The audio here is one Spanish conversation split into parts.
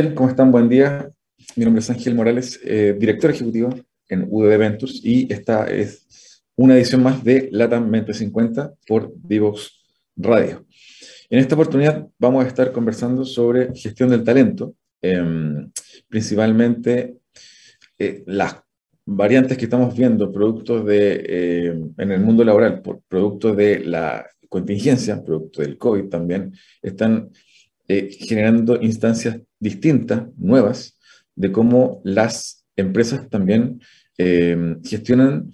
Bien, ¿cómo están? Buen día. Mi nombre es Ángel Morales, eh, director ejecutivo en Ventures y esta es una edición más de LATAM 2050 por Divox Radio. En esta oportunidad vamos a estar conversando sobre gestión del talento, em, principalmente eh, las variantes que estamos viendo, productos de, eh, en el mundo laboral, por, producto de la contingencia, producto del COVID también, están generando instancias distintas, nuevas, de cómo las empresas también eh, gestionan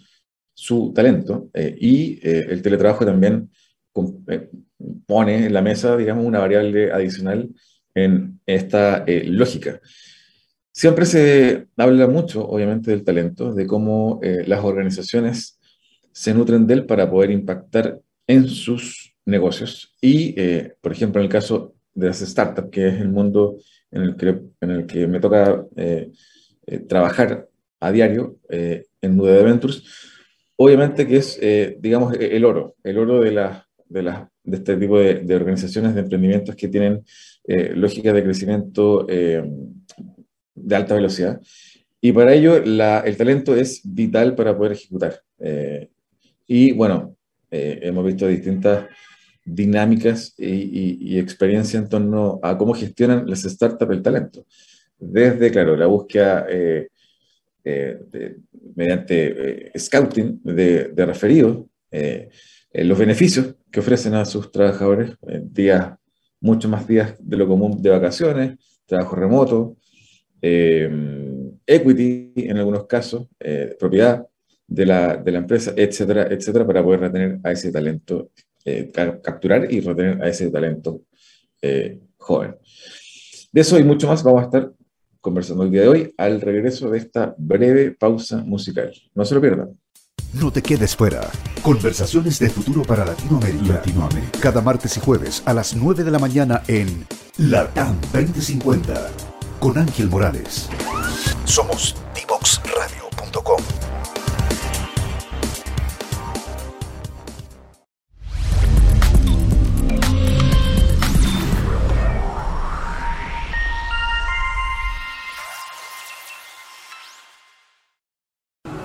su talento eh, y eh, el teletrabajo también pone en la mesa, digamos, una variable adicional en esta lógica. Siempre se habla mucho, obviamente, del talento, de cómo las organizaciones se nutren de él para poder impactar en sus negocios. Y, por ejemplo, en el caso de las startups, que es el mundo en el que, en el que me toca eh, eh, trabajar a diario eh, en Nude Ventures, obviamente que es, digamos, el oro, el oro de, la, de, la, de este tipo de, de, organizaciones, de emprendimientos que tienen lógicas de crecimiento de alta velocidad. Y para ello la, el talento es vital para poder ejecutar. y bueno, hemos visto distintas dinámicas y, experiencia en torno a cómo gestionan las startups el talento. Desde, claro, la búsqueda eh, eh, mediante eh, scouting de, referidos, los beneficios que ofrecen a sus trabajadores, días, muchos más días de lo común de vacaciones, trabajo remoto, equity en algunos casos, propiedad de la, de la empresa, etcétera, etcétera, para poder retener a ese talento eh, capturar y retener a ese talento eh, joven. De eso y mucho más vamos a estar conversando el día de hoy al regreso de esta breve pausa musical. No se lo pierdan. No te quedes fuera. Conversaciones de futuro para Latinoamérica. Latinoamérica. Cada martes y jueves a las 9 de la mañana en LATAM 2050 con Ángel Morales. Somos divoxradio.com.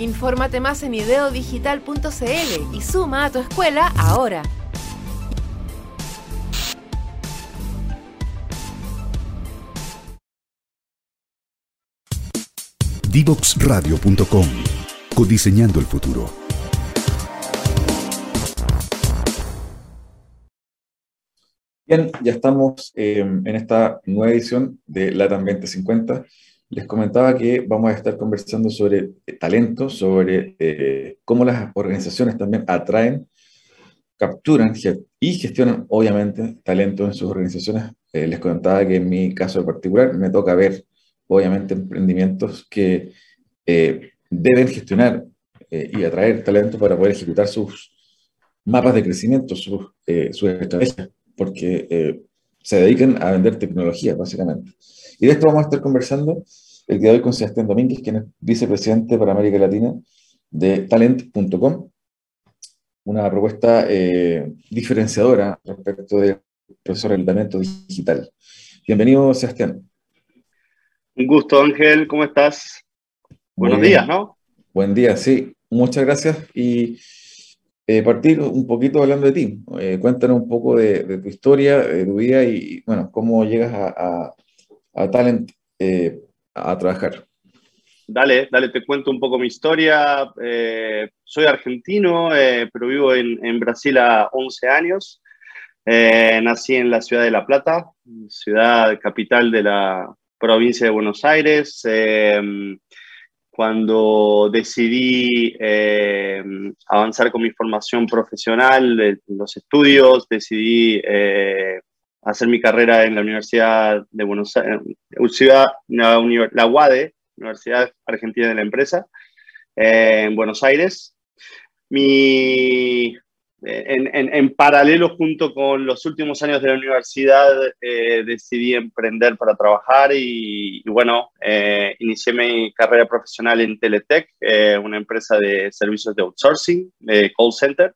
Infórmate más en ideodigital.cl y suma a tu escuela ahora. Divoxradio.com Codiseñando el futuro. Bien, ya estamos eh, en esta nueva edición de LATAM 2050 les comentaba que vamos a estar conversando sobre eh, talento, sobre eh, cómo las organizaciones también atraen, capturan y gestionan, obviamente, talento en sus organizaciones. Eh, les comentaba que en mi caso particular me toca ver, obviamente, emprendimientos que deben gestionar y atraer talento para poder ejecutar sus mapas de crecimiento, sus, sus estrategias, porque se dedican a vender tecnología, básicamente. Y de esto vamos a estar conversando el día de hoy con Sebastián Domínguez, quien es vicepresidente para América Latina de Talent.com, una propuesta eh, diferenciadora respecto del proceso de talento digital. Bienvenido, Sebastián. Un gusto, Ángel, ¿cómo estás? Buenos días, ¿no? Buen día, sí. Muchas gracias. Y eh, partir un poquito hablando de ti. Eh, cuéntanos un poco de, tu historia, de tu vida y, bueno, cómo llegas a, a Talent a trabajar. Dale, dale, te cuento un poco mi historia. Eh, soy argentino, eh, pero vivo en, Brasil a 11 años. Eh, nací en la ciudad de La Plata, ciudad capital de la provincia de Buenos Aires. cuando decidí avanzar con mi formación profesional, los estudios, decidí hacer mi carrera en la Universidad de Buenos Aires, la, la UADE, Universidad Argentina de la Empresa, en Buenos Aires. Mi, en, paralelo, junto con los últimos años de la universidad, eh, decidí emprender para trabajar y, bueno, eh, inicié mi carrera profesional en Teletech, eh, una empresa de servicios de outsourcing, de call center.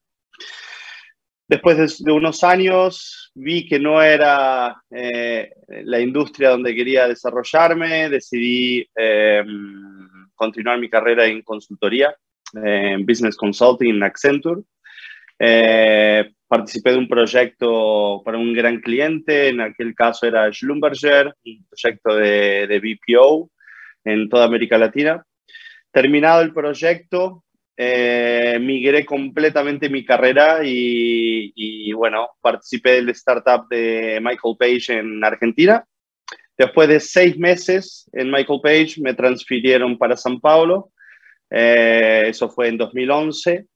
Después de, unos años vi que no era la industria donde quería desarrollarme, decidí continuar mi carrera en consultoría, en Business Consulting en Accenture. Eh, participé de un proyecto para un gran cliente, en aquel caso era Schlumberger, un proyecto de, de BPO en toda América Latina. Terminado el proyecto, eh, migré completamente mi carrera y, y, bueno, participé del startup de Michael Page en Argentina. Después de seis meses en Michael Page, me transfirieron para San Paulo. Eh, eso fue en 2011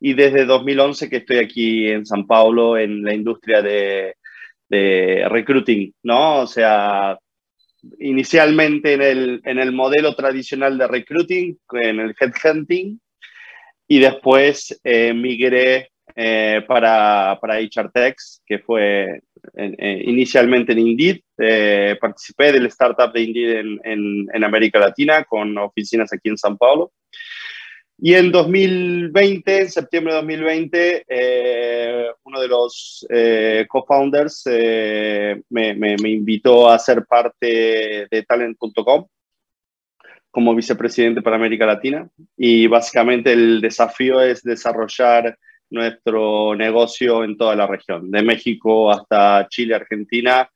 y desde 2011 que estoy aquí en San Paulo en la industria de, de recruiting, ¿no? O sea, inicialmente en el, en el modelo tradicional de recruiting, en el headhunting, y después eh, migré eh, para, para HR Techs, que fue eh, inicialmente en Indeed. participé del startup de Indeed en, en, en, América Latina con oficinas aquí en San Paulo. Y en 2020, en septiembre de 2020, eh, uno de los eh, co-founders eh, me, me, me, invitó a ser parte de talent.com como vicepresidente para América Latina. Y básicamente el desafío es desarrollar nuestro negocio en toda la región, de México hasta Chile, Argentina,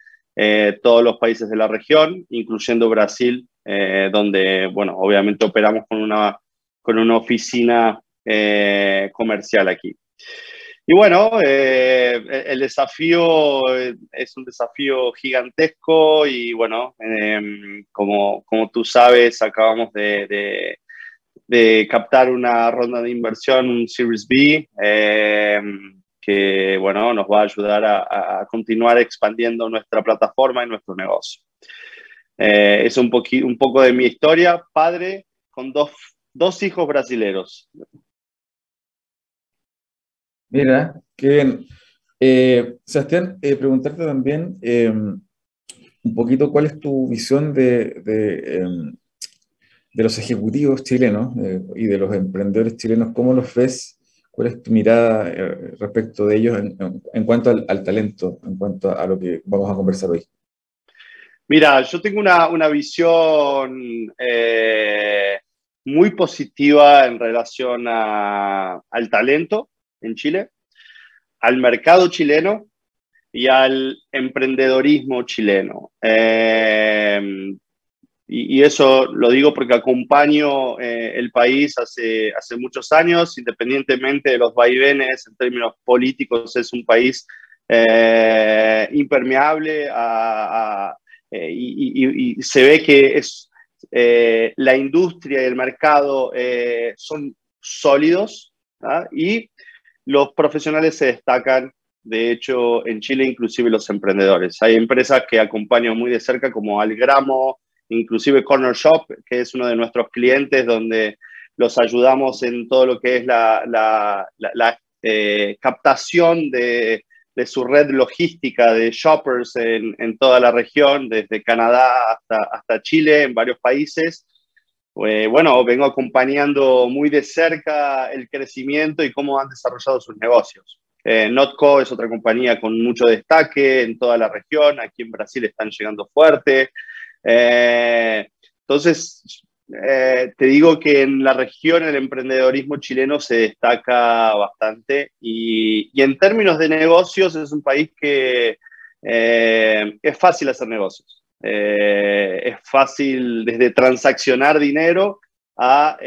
todos los países de la región, incluyendo Brasil, donde, bueno, obviamente operamos con una con una oficina eh, comercial aquí. Y bueno, eh, el desafío es un desafío gigantesco y bueno, em, como, como tú sabes, acabamos de, de, captar una ronda de inversión, un Series B, em, que bueno, nos va a ayudar a, continuar expandiendo nuestra plataforma y nuestro negocio. Eh, es un, un poco de mi historia, padre con dos dos hijos brasileros. Mira, qué bien. Eh, Sebastián, eh, preguntarte también em, un poquito cuál es tu visión de, de, em, los ejecutivos chilenos eh, y de los emprendedores chilenos, ¿cómo los ves? ¿Cuál es tu mirada respecto de ellos en, cuanto al, talento, en cuanto a lo que vamos a conversar hoy? Mira, yo tengo una, una visión muy positiva en relación al talento en Chile, al mercado chileno y al emprendedorismo chileno. Eh, y, eso lo digo porque acompaño eh, el país hace, hace muchos años, independientemente de los vaivenes en términos políticos, es un país eh, impermeable y, y, se ve que es eh, la industria y el mercado eh, son sólidos ¿ah? y los profesionales se destacan, de hecho, en Chile, inclusive los emprendedores. Hay empresas que acompañan muy de cerca, como Algramo, inclusive Corner Shop, que es uno de nuestros clientes, donde los ayudamos en todo lo que es la, eh, captación de su red logística de shoppers en, toda la región, desde Canadá hasta Chile, en varios países. Eh, bueno, vengo acompañando muy de cerca el crecimiento y cómo han desarrollado sus negocios. Eh, Notco es otra compañía con mucho destaque en toda la región, aquí en Brasil están llegando fuerte. Eh, entonces, eh, te digo que en la región el emprendedorismo chileno se destaca bastante y, en términos de negocios es un país que es fácil hacer negocios. Eh, es fácil desde transaccionar dinero a,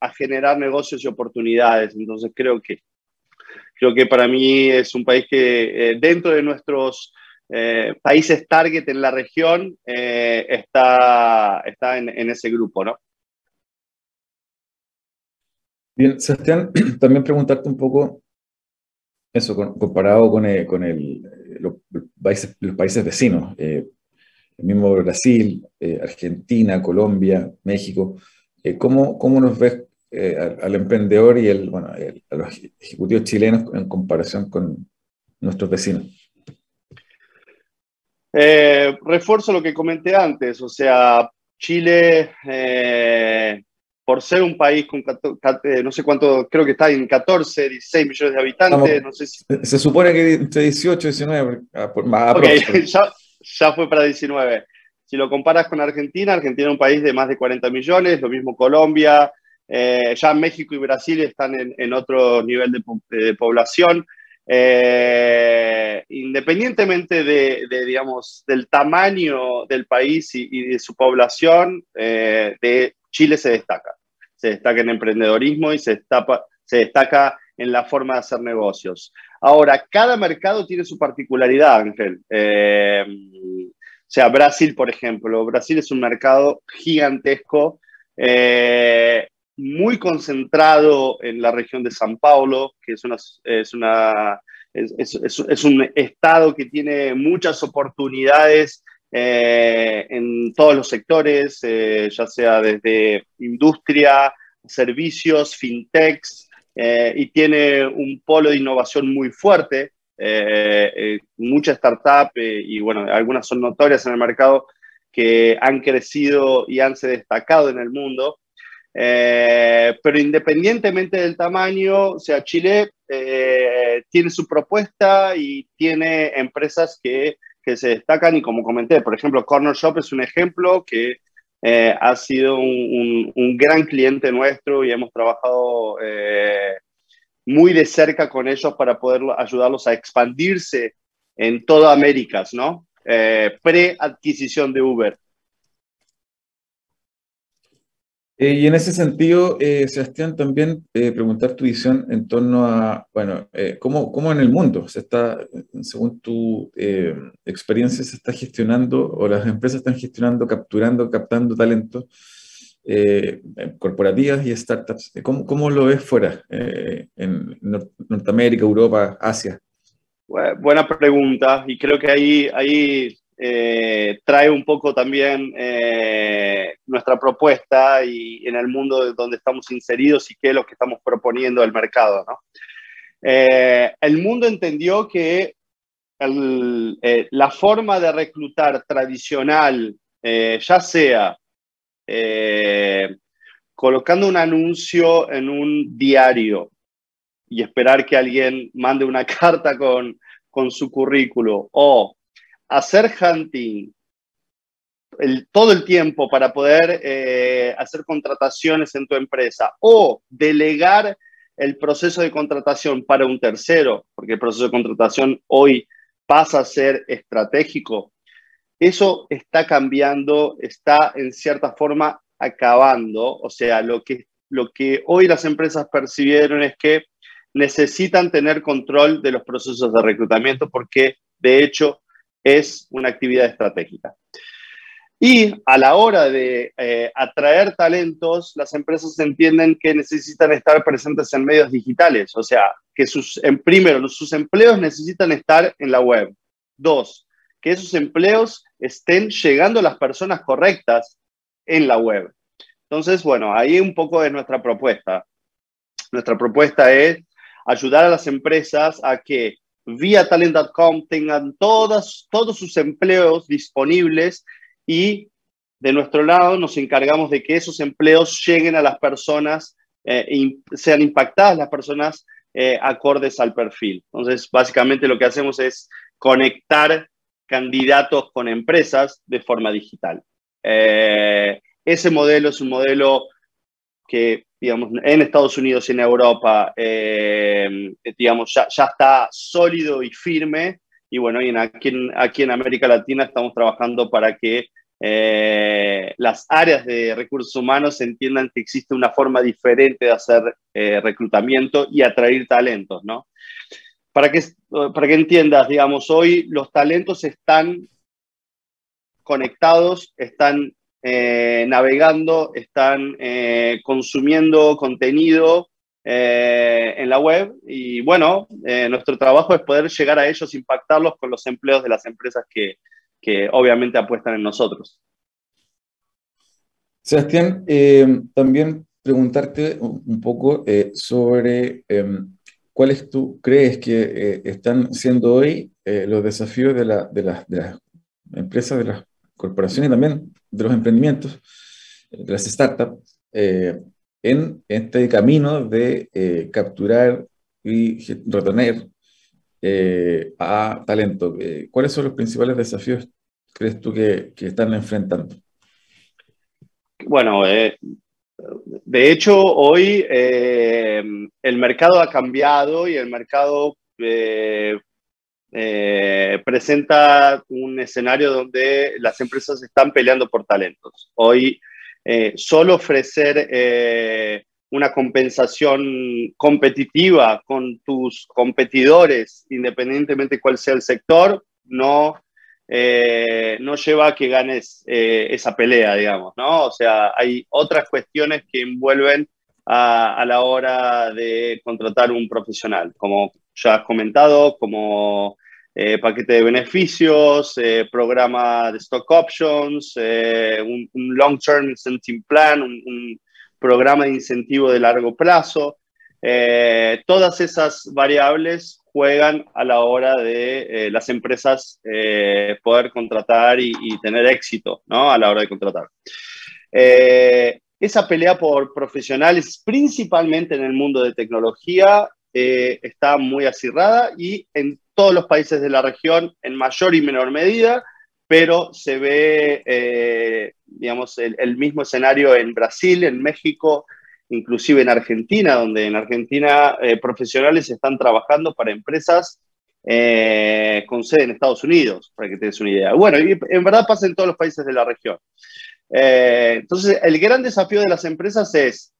a, generar negocios y oportunidades. Entonces creo que, creo que para mí es un país que dentro de nuestros eh, países target en la región eh, está, está en, ese grupo, ¿no? Bien, Sebastián, también preguntarte un poco eso, comparado con con el los, países, los países vecinos, el mismo Brasil, Argentina, Colombia, México. ¿cómo, ¿Cómo nos ves al, emprendedor y el, bueno, a los ejecutivos chilenos en comparación con nuestros vecinos? Eh, refuerzo lo que comenté antes, o sea, Chile, eh, por ser un país con, eh, no sé cuánto, creo que está en 14, 16 millones de habitantes, no sé si... Se supone que entre 18 y 19, más okay, ya, ya fue para 19. Si lo comparas con Argentina, Argentina es un país de más de 40 millones, lo mismo Colombia, ya México y Brasil están en, otro nivel de, de población. Eh, independientemente de, digamos, del tamaño del país y, de su población, eh, de Chile se destaca. Se destaca en emprendedorismo y se, destapa, se destaca en la forma de hacer negocios. Ahora, cada mercado tiene su particularidad, Ángel. Eh, o sea, Brasil, por ejemplo. Brasil es un mercado gigantesco muy concentrado en la región de San Paulo, que es, una, es, una, es, un estado que tiene muchas oportunidades eh, en todos los sectores, eh, ya sea desde industria, servicios, fintechs, eh, y tiene un polo de innovación muy fuerte, muchas startups, y bueno, algunas son notorias en el mercado, que han crecido y han se destacado en el mundo. Eh, pero independientemente del tamaño, o sea, Chile eh, tiene su propuesta y tiene empresas que, que, se destacan y como comenté, por ejemplo, Corner Shop es un ejemplo que eh, ha sido un, gran cliente nuestro y hemos trabajado muy de cerca con ellos para poder ayudarlos a expandirse en toda América, ¿no? Pre-adquisición de Uber. Eh, y en ese sentido, eh, Sebastián, también eh, preguntar tu visión en torno a, bueno, ¿cómo, ¿cómo, en el mundo se está, según tu experiencia, se está gestionando o las empresas están gestionando, capturando, captando talento corporativas y startups? ¿Cómo, cómo lo ves fuera, en Norteamérica, Europa, Asia? Buena pregunta y creo que ahí, ahí eh, trae un poco también eh, nuestra propuesta y en el mundo donde estamos inseridos y qué es lo que estamos proponiendo al mercado. Eh, el mundo entendió que la forma de reclutar tradicional, ya sea colocando un anuncio en un diario y esperar que alguien mande una carta con, con su currículo o hacer hunting todo el tiempo para poder eh, hacer contrataciones en tu empresa o delegar el proceso de contratación para un tercero, porque el proceso de contratación hoy pasa a ser estratégico, eso está cambiando, está en cierta forma acabando. O sea, lo que, lo que hoy las empresas percibieron es que necesitan tener control de los procesos de reclutamiento porque, de hecho, es una actividad estratégica. Y a la hora de eh, atraer talentos, las empresas entienden que necesitan estar presentes en medios digitales, o sea, que sus, en, primero, sus empleos necesitan estar en la web. Dos, que esos empleos estén llegando a las personas correctas en la web. Entonces, bueno, ahí un poco de nuestra propuesta. Nuestra propuesta es ayudar a las empresas a que vía talent.com tengan todos sus empleos disponibles y de nuestro lado nos encargamos de que esos empleos lleguen a las personas, eh, sean impactadas las personas eh, acordes al perfil. Entonces, básicamente lo que hacemos es conectar candidatos con empresas de forma digital. Eh, ese modelo es un modelo que en Estados Unidos y en Europa, eh, digamos, ya, ya, está sólido y firme. Y bueno, y aquí, en, aquí en América Latina estamos trabajando para que eh, las áreas de recursos humanos entiendan que existe una forma diferente de hacer eh, reclutamiento y atraer talentos, ¿no? Para que, para que entiendas, digamos, hoy los talentos están conectados, están eh, navegando, están eh, consumiendo contenido eh, en la web y bueno, nuestro trabajo es poder llegar a ellos, impactarlos con los empleos de las empresas que, que obviamente apuestan en nosotros. Sebastián, también preguntarte un poco sobre em, cuáles tú crees que están siendo hoy los desafíos de, de, las, de empresas, de las corporaciones también de los emprendimientos, de las startups, eh, en este camino de eh, capturar y retener eh, a talento. ¿Cuáles son los principales desafíos, crees tú, que están enfrentando? Bueno, de hecho, hoy el mercado ha cambiado y el mercado eh, presenta un escenario donde las empresas están peleando por talentos. Hoy, eh, solo ofrecer eh, una compensación competitiva con tus competidores, independientemente cuál sea el sector, no, no lleva a que ganes esa pelea, digamos, ¿no? O sea, hay otras cuestiones que envuelven a, a la hora de contratar un profesional, como ya has comentado, como eh, paquete de beneficios, eh, programa de stock options, eh, un, long-term incentive plan, un, programa de incentivo de largo plazo. todas esas variables juegan a la hora de las empresas poder contratar y, y, tener éxito ¿no? a la hora de contratar. esa pelea por profesionales, principalmente en el mundo de tecnología, está muy acirrada y en todos los países de la región en mayor y menor medida, pero se ve, eh, digamos, el, mismo escenario en Brasil, en México, inclusive en Argentina, donde en Argentina eh, profesionales están trabajando para empresas eh, con sede en Estados Unidos, para que te des una idea. Bueno, y en verdad pasa en todos los países de la región. entonces, el gran desafío de las empresas es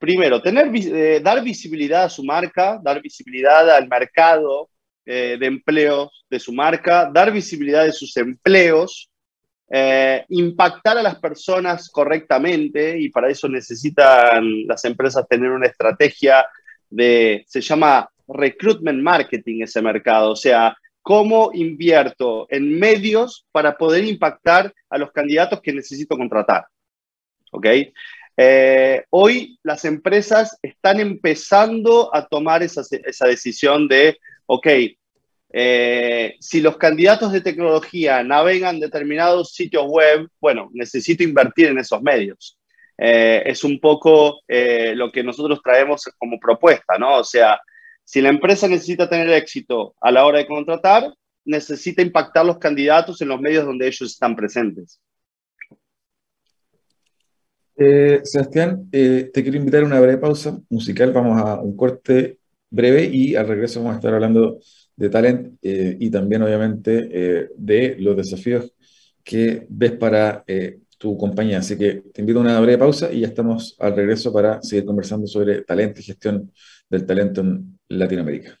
primero, tener, eh, dar visibilidad a su marca, dar visibilidad al mercado eh, de empleos de su marca, dar visibilidad de sus empleos, eh, impactar a las personas correctamente y para eso necesitan las empresas tener una estrategia de, se llama recruitment marketing ese mercado, o sea, cómo invierto en medios para poder impactar a los candidatos que necesito contratar. ¿Ok? Eh, hoy las empresas están empezando a tomar esa, decisión de, ok, eh, si los candidatos de tecnología navegan determinados sitios web, bueno, necesito invertir en esos medios. Eh, es un poco lo que nosotros traemos como propuesta, ¿no? O sea, si la empresa necesita tener éxito a la hora de contratar, necesita impactar los candidatos en los medios donde ellos están presentes. Eh, Sebastián, eh, te quiero invitar a una breve pausa musical. Vamos a un corte breve y al regreso vamos a estar hablando de talent eh, y también, obviamente, de los desafíos que ves para tu compañía. Así que te invito a una breve pausa y ya estamos al regreso para seguir conversando sobre talento y gestión del talento en Latinoamérica.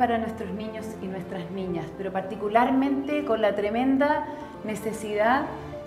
Para nuestros niños y nuestras niñas, pero particularmente con la tremenda necesidad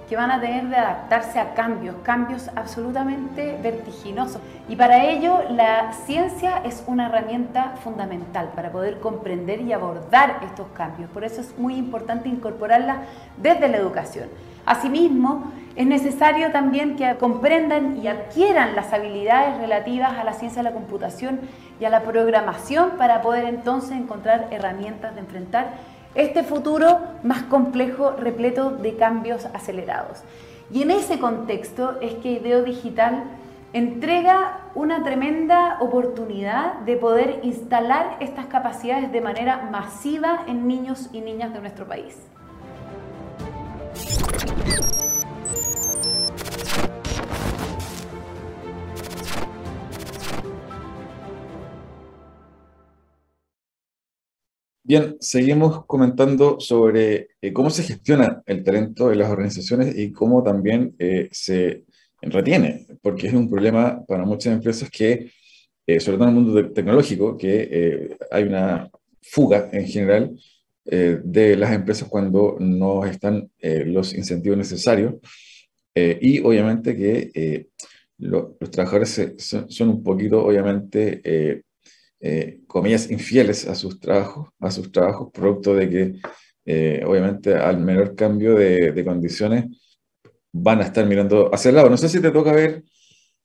que van a tener de adaptarse a cambios, cambios absolutamente vertiginosos. Y para ello la ciencia es una herramienta fundamental para poder comprender y abordar estos cambios. Por eso es muy importante incorporarla desde la educación. Asimismo, es necesario también que comprendan y adquieran las habilidades relativas a la ciencia de la computación y a la programación para poder entonces encontrar herramientas de enfrentar este futuro más complejo, repleto de cambios acelerados. Y en ese contexto es que Ideo Digital entrega una tremenda oportunidad de poder instalar estas capacidades de manera masiva en niños y niñas de nuestro país. Bien, seguimos comentando sobre eh, cómo se gestiona el talento en las organizaciones y cómo también eh, se retiene, porque es un problema para muchas empresas que, eh, sobre todo en el mundo tecnológico, que hay una fuga en general de las empresas cuando no están los incentivos necesarios y obviamente que los trabajadores son, un poquito, obviamente, eh, comillas, infieles a sus trabajos, a sus trabajos, producto de que, eh, obviamente, al menor cambio de, condiciones, van a estar mirando hacia el lado. No sé si te toca ver,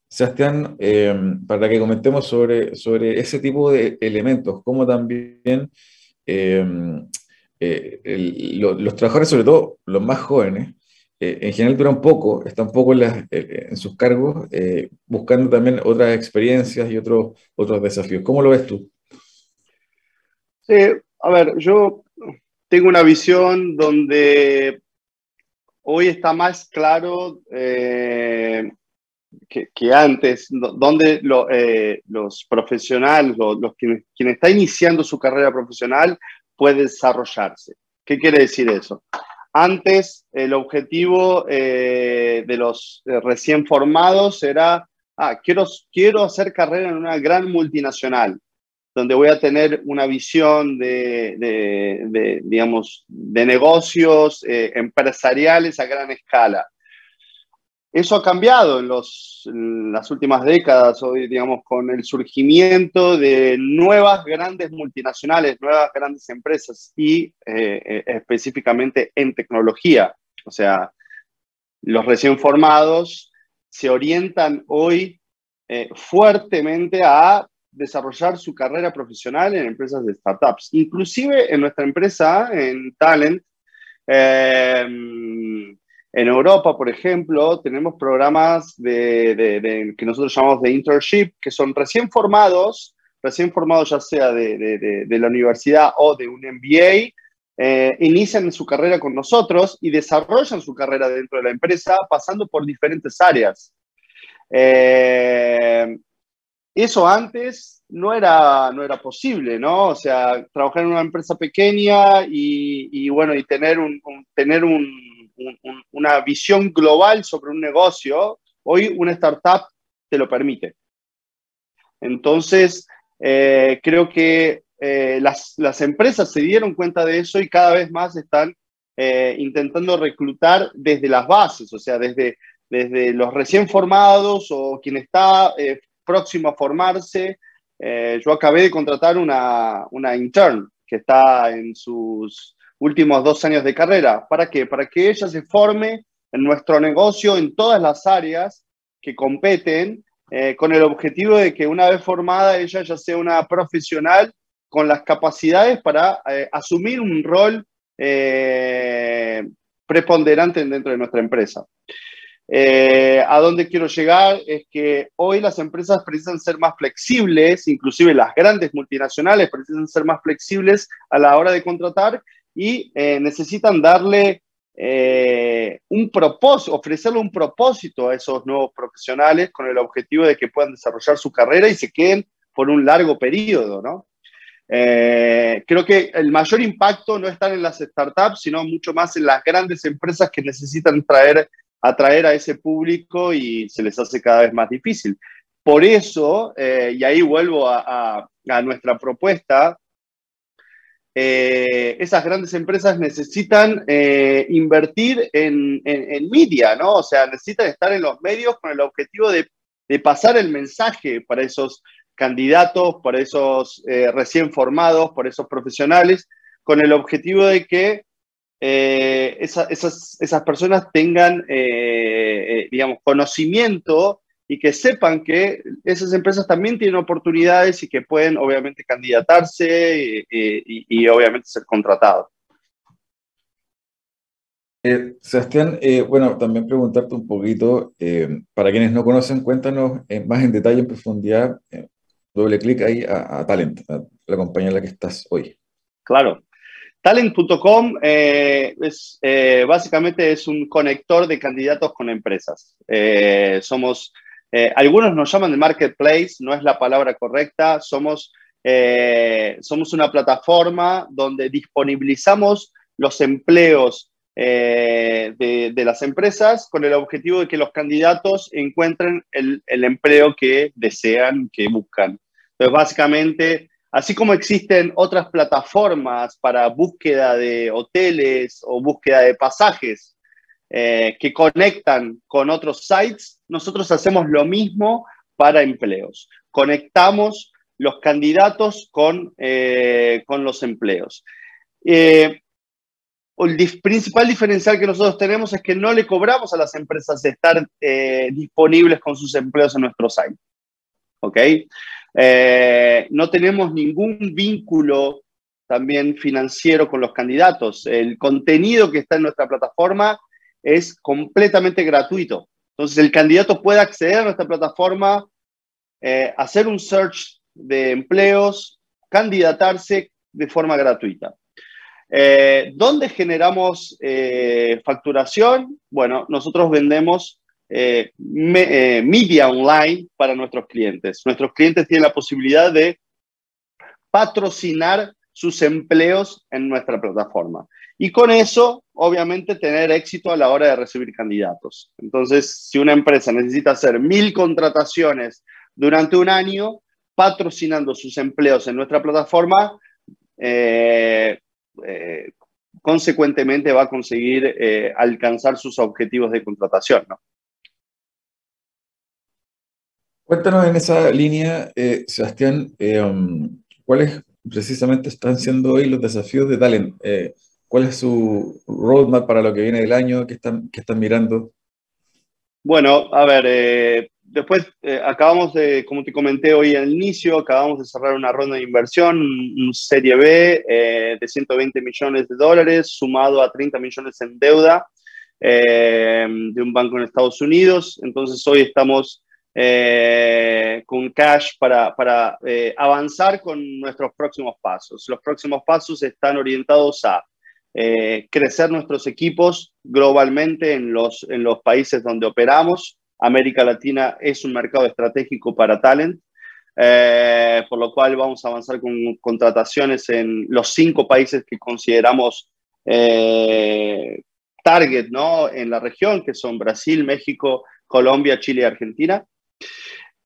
Sebastián, eh, para que comentemos sobre, sobre ese tipo de elementos, como también los trabajadores, sobre todo los más jóvenes, eh, en general dura un poco, está un poco en, eh, sus cargos, eh, buscando también otras experiencias y otros, otros desafíos. ¿Cómo lo ves tú? Sí, a ver, yo tengo una visión donde hoy está más claro que, antes, donde los profesionales, los, los quien, quien, está iniciando su carrera profesional puede desarrollarse. ¿Qué quiere decir eso? Antes el objetivo eh, de los eh, recién formados era, ah, quiero, quiero hacer carrera en una gran multinacional, donde voy a tener una visión de, digamos, de negocios eh, empresariales a gran escala. Eso ha cambiado en, las últimas décadas, hoy, digamos, con el surgimiento de nuevas grandes multinacionales, nuevas grandes empresas y eh, eh, específicamente en tecnología. O sea, los recién formados se orientan hoy eh, fuertemente a desarrollar su carrera profesional en empresas de startups. Inclusive en nuestra empresa, en Talent, en Europa, por ejemplo, tenemos programas de, que nosotros llamamos de internship, que son recién formados, recién formados ya sea de, la universidad o de un MBA, eh, inician su carrera con nosotros y desarrollan su carrera dentro de la empresa pasando por diferentes áreas. Eh, eso antes no era, no era posible, ¿no? O sea, trabajar en una empresa pequeña y, bueno, y tener un tener un, una visión global sobre un negocio, hoy una startup te lo permite. Entonces, eh, creo que eh, las, empresas se dieron cuenta de eso y cada vez más están eh, intentando reclutar desde las bases, o sea, desde, desde los recién formados o quien está próximo a formarse. yo acabé de contratar una, una intern que está en sus últimos dos años de carrera. ¿Para qué? Para que ella se forme en nuestro negocio en todas las áreas que competen, eh, con el objetivo de que una vez formada ella ya sea una profesional con las capacidades para eh, asumir un rol eh, preponderante dentro de nuestra empresa. a dónde quiero llegar es que hoy las empresas precisan ser más flexibles, inclusive las grandes multinacionales precisan ser más flexibles a la hora de contratar y eh, necesitan darle eh, un propósito, ofrecerle un propósito a esos nuevos profesionales con el objetivo de que puedan desarrollar su carrera y se queden por un largo periodo, ¿no? Eh, creo que el mayor impacto no está en las startups, sino mucho más en las grandes empresas que necesitan traer, atraer a ese público y se les hace cada vez más difícil. Por eso, y ahí vuelvo a, a nuestra propuesta, eh, esas grandes empresas necesitan eh, invertir en, media, ¿no? O sea, necesitan estar en los medios con el objetivo de, pasar el mensaje para esos candidatos, para esos eh, recién formados, para esos profesionales, con el objetivo de que esas, esas, personas tengan, digamos, conocimiento y que sepan que esas empresas también tienen oportunidades y que pueden obviamente candidatarse y, obviamente ser contratados. Eh, Sebastián, eh, bueno, también preguntarte un poquito, eh, para quienes no conocen, cuéntanos más en detalle, en profundidad, doble clic ahí a, Talent, la compañía en la que estás hoy. Claro. Talent.com es básicamente es un conector de candidatos con empresas. somos, algunos nos llaman de marketplace, no es la palabra correcta, somos, somos una plataforma donde disponibilizamos los empleos eh, de, las empresas con el objetivo de que los candidatos encuentren el, empleo que desean, que buscan. Entonces, básicamente, así como existen otras plataformas para búsqueda de hoteles o búsqueda de pasajes eh, que conectan con otros sites, nosotros hacemos lo mismo para empleos. Conectamos los candidatos con, eh, con los empleos el principal diferencial que nosotros tenemos es que no le cobramos a las empresas estar eh, disponibles con sus empleos en nuestro site. ¿Ok? Eh, no tenemos ningún vínculo también financiero con los candidatos. El contenido que está en nuestra plataforma es completamente gratuito. Entonces, el candidato puede acceder a nuestra plataforma, eh, hacer un search de empleos, candidatarse de forma gratuita. Eh, ¿Dónde generamos eh, facturación? Bueno, nosotros vendemos media online para nuestros clientes. Nuestros clientes tienen la posibilidad de patrocinar sus empleos en nuestra plataforma. Y con eso, obviamente, tener éxito a la hora de recibir candidatos. Entonces, si una empresa necesita hacer mil contrataciones durante un año, patrocinando sus empleos en nuestra plataforma, eh, eh, consecuentemente va a conseguir eh, alcanzar sus objetivos de contratación. Cuéntanos en esa línea, Sebastián, um, ¿cuáles precisamente están siendo hoy los desafíos de Talent? ¿Cuál es su roadmap para lo que viene del año? ¿Qué están, mirando? Bueno, a ver, después eh, acabamos de, como te comenté hoy al inicio, acabamos de cerrar una ronda de inversión, un Serie B eh, de 120 millones de dólares, sumado a 30 millones en deuda eh, de un banco en Estados Unidos. Entonces hoy estamos con cash para avanzar con nuestros próximos pasos. Los próximos pasos están orientados a crecer nuestros equipos globalmente en los, en los países donde operamos, América Latina es un mercado estratégico para talent, eh, por lo cual vamos a avanzar con contrataciones en los cinco países que consideramos eh, target ¿no? en la región, que son Brasil, México, Colombia, Chile y Argentina.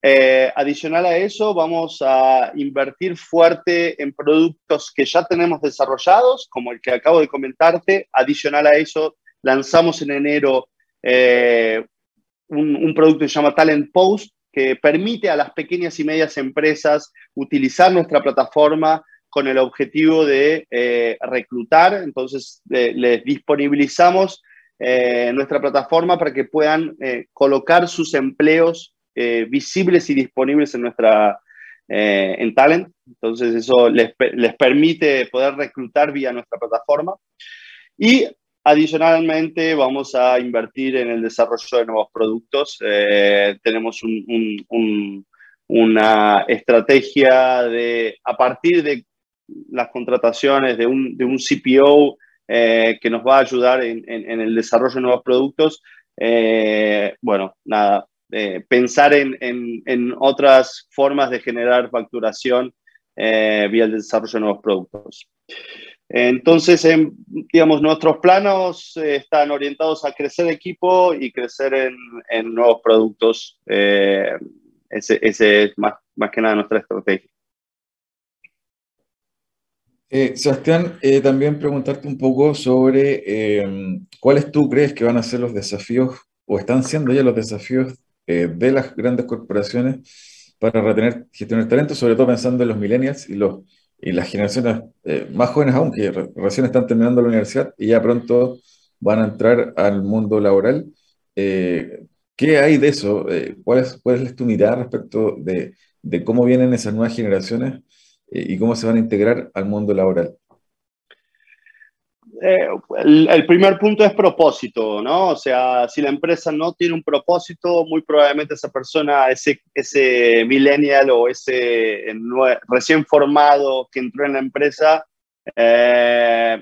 Eh, adicional a eso, vamos a invertir fuerte en productos que ya tenemos desarrollados, como el que acabo de comentarte. Adicional a eso, lanzamos en enero un, producto que se llama Talent Post, que permite a las pequeñas y medias empresas utilizar nuestra plataforma con el objetivo de eh, reclutar. Entonces, les disponibilizamos eh, nuestra plataforma para que puedan eh, colocar sus empleos visibles y disponibles en nuestra en Talent. Entonces, eso les, les permite poder reclutar vía nuestra plataforma. Y Adicionalmente, vamos a invertir en el desarrollo de nuevos productos. Eh, tenemos una estrategia de, a partir de las contrataciones de un, CPO eh, que nos va a ayudar en, el desarrollo de nuevos productos. Eh, bueno, nada, pensar en, otras formas de generar facturación vía el desarrollo de nuevos productos. Entonces, digamos, nuestros planos eh, están orientados a crecer equipo y crecer en, nuevos productos. Eh, ese, es más, más, que nada nuestra estrategia. Eh, Sebastián, también preguntarte un poco sobre cuáles tú crees que van a ser los desafíos o están siendo ya los desafíos de las grandes corporaciones para retener, gestionar talento, sobre todo pensando en los millennials y los y las generaciones eh, más jóvenes aún, que recién están terminando la universidad y ya pronto van a entrar al mundo laboral. Eh, ¿Qué hay de eso? Eh, ¿cuál, es, ¿Cuál es tu mirada respecto de, de cómo vienen esas nuevas generaciones y cómo se van a integrar al mundo laboral? Eh, el, primer punto es propósito, ¿no? O sea, si la empresa no tiene un propósito, muy probablemente esa persona, ese, ese millennial o ese recién formado que entró en la empresa, eh,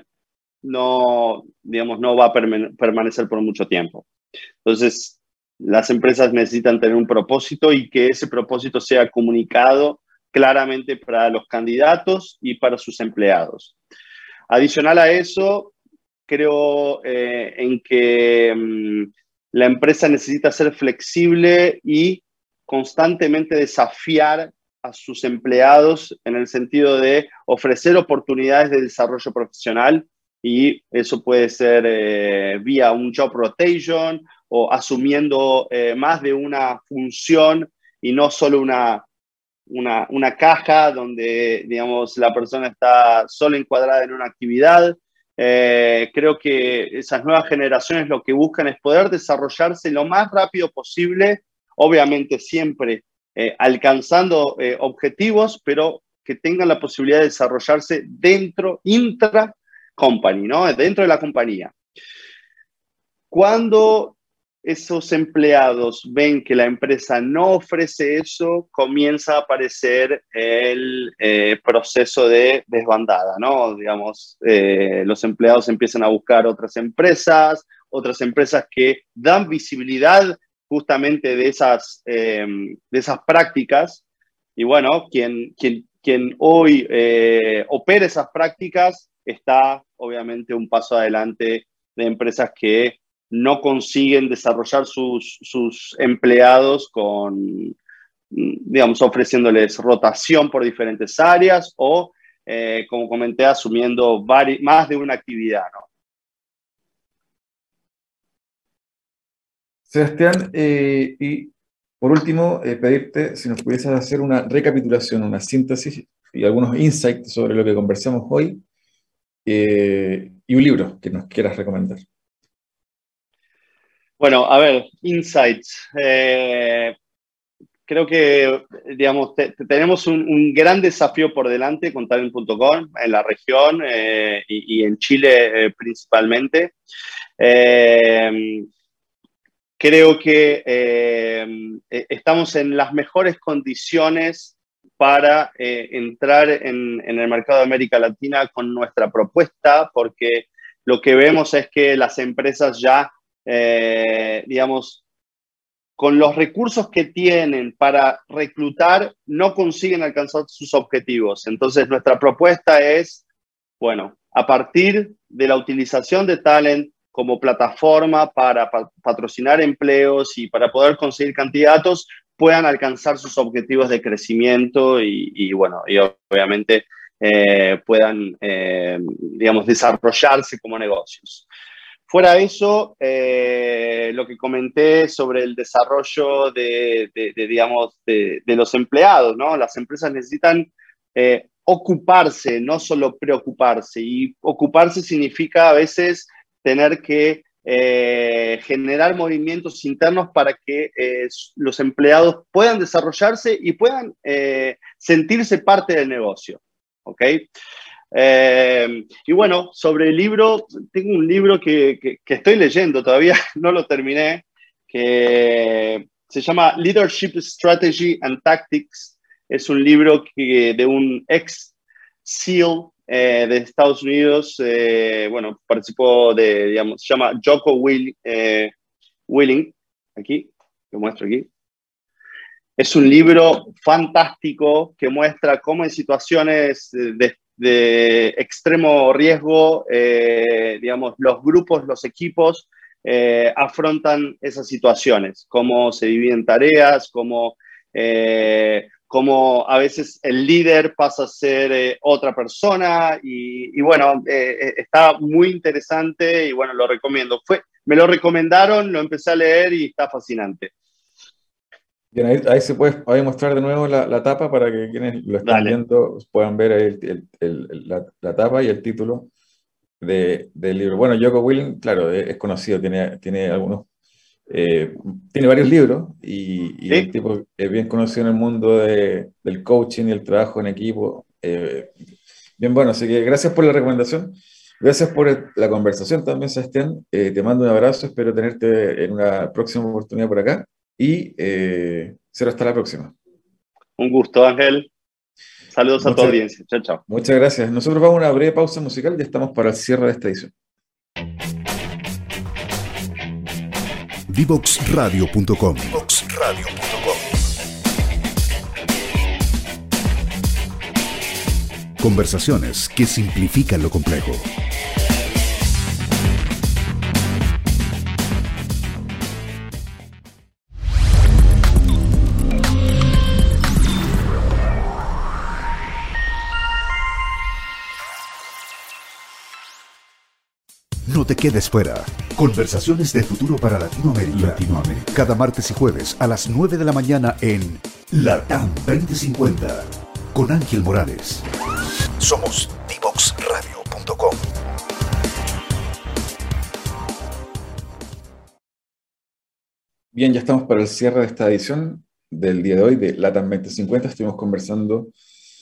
no, digamos, no va a permanecer por mucho tiempo. Entonces, las empresas necesitan tener un propósito y que ese propósito sea comunicado claramente para los candidatos y para sus empleados. Adicional a eso, creo eh, en que mm, la empresa necesita ser flexible y constantemente desafiar a sus empleados en el sentido de ofrecer oportunidades de desarrollo profesional y eso puede ser eh, vía un job rotation o asumiendo eh, más de una función y no solo una, una, una, caja donde, digamos, la persona está solo encuadrada en una actividad. Eh, creo que esas nuevas generaciones lo que buscan es poder desarrollarse lo más rápido posible, obviamente siempre eh, alcanzando eh, objetivos, pero que tengan la posibilidad de desarrollarse dentro, intra company, ¿no? Dentro de la compañía. Cuando esos empleados ven que la empresa no ofrece eso, comienza a aparecer el eh, proceso de desbandada, ¿no? Digamos, eh, los empleados empiezan a buscar otras empresas, otras empresas que dan visibilidad justamente de esas, eh, de esas prácticas. Y bueno, quien, quien, quien hoy opera esas prácticas está obviamente un paso adelante de empresas que no consiguen desarrollar sus, sus empleados con, digamos, ofreciéndoles rotación por diferentes áreas o, eh, como comenté, asumiendo más de una actividad. ¿no? Sebastián, eh, y por último, eh, pedirte si nos pudieses hacer una recapitulación, una síntesis y algunos insights sobre lo que conversamos hoy y un libro que nos quieras recomendar. Bueno, a ver, insights. Eh, creo que, digamos, tenemos un, gran desafío por delante con Talent.com en la región eh, y, en Chile eh, principalmente. creo que estamos en las mejores condiciones para entrar en, en el mercado de América Latina con nuestra propuesta, porque lo que vemos es que las empresas ya eh, digamos, con los recursos que tienen para reclutar, no consiguen alcanzar sus objetivos. Entonces, nuestra propuesta es, bueno, a partir de la utilización de Talent como plataforma para patrocinar empleos y para poder conseguir candidatos, puedan alcanzar sus objetivos de crecimiento y, bueno, y obviamente eh, puedan, eh, digamos, desarrollarse como negocios. Fuera de eso, eh, lo que comenté sobre el desarrollo de, digamos, de, los empleados, ¿no? Las empresas necesitan eh, ocuparse, no solo preocuparse. Y ocuparse significa a veces tener que eh, generar movimientos internos para que los empleados puedan desarrollarse y puedan sentirse parte del negocio. ¿ok? Eh, y bueno, sobre el libro, tengo un libro que, que, estoy leyendo, todavía no lo terminé, que se llama Leadership Strategy and Tactics. Es un libro que, de un ex SEAL eh, de Estados Unidos, eh, bueno, participó de, digamos, se llama Joko Will, Willing, aquí, lo muestro aquí. Es un libro fantástico que muestra cómo en situaciones de, de extremo riesgo, eh, digamos, los grupos, los equipos eh, afrontan esas situaciones, cómo se dividen tareas, cómo, eh, cómo a veces el líder pasa a ser otra persona y, y bueno, está muy interesante y bueno, lo recomiendo. Fue, me lo recomendaron, lo empecé a leer y está fascinante ahí, se puede mostrar de nuevo la, tapa para que quienes lo están viendo puedan ver ahí la, tapa y el título del libro. Bueno, Joko Willing, claro, es, conocido, tiene, tiene algunos, eh, tiene varios libros y, el tipo es bien conocido en el mundo del coaching y el trabajo en equipo. Eh, bien bueno, así que gracias por la recomendación. Gracias por la conversación también, Sebastián. Eh, te mando un abrazo, espero tenerte en una próxima oportunidad por acá y eh, será hasta la próxima. Un gusto, Ángel. Saludos a tu audiencia. Chao, chao. Muchas gracias. Nosotros vamos a una breve pausa musical y estamos para el cierre de esta edición. Divoxradio.com Conversaciones que simplifican lo complejo. Te quedes fuera. Conversaciones de futuro para Latinoamérica. Latinoamérica. Cada martes y jueves a las 9 de la mañana en LATAM 2050 con Ángel Morales. Somos divoxradio.com. Bien, ya estamos para el cierre de esta edición del día de hoy de LATAM 2050. Estuvimos conversando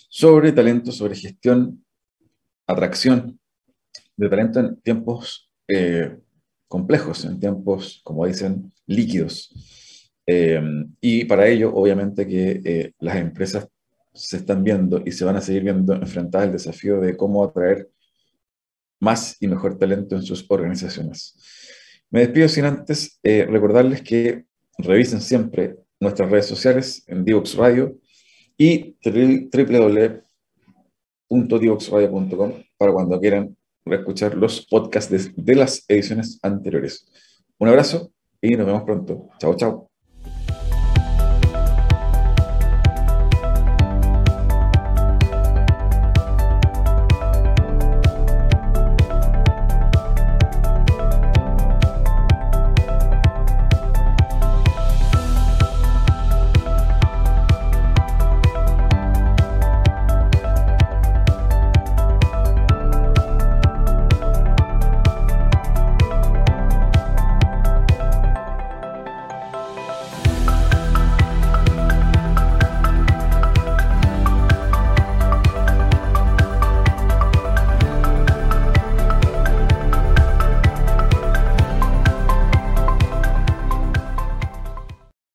sobre talento, sobre gestión, atracción de talento en tiempos eh, complejos, en tiempos, como dicen, líquidos. Eh, y para ello, obviamente, que eh, las empresas se están viendo y se van a seguir viendo enfrentadas al desafío de cómo atraer más y mejor talento en sus organizaciones. Me despido sin antes recordarles que revisen siempre nuestras redes sociales en Divox Radio y www.divoxradio.com para cuando quieran escuchar los podcasts de, de las ediciones anteriores. Un abrazo y nos vemos pronto. Chao, chao.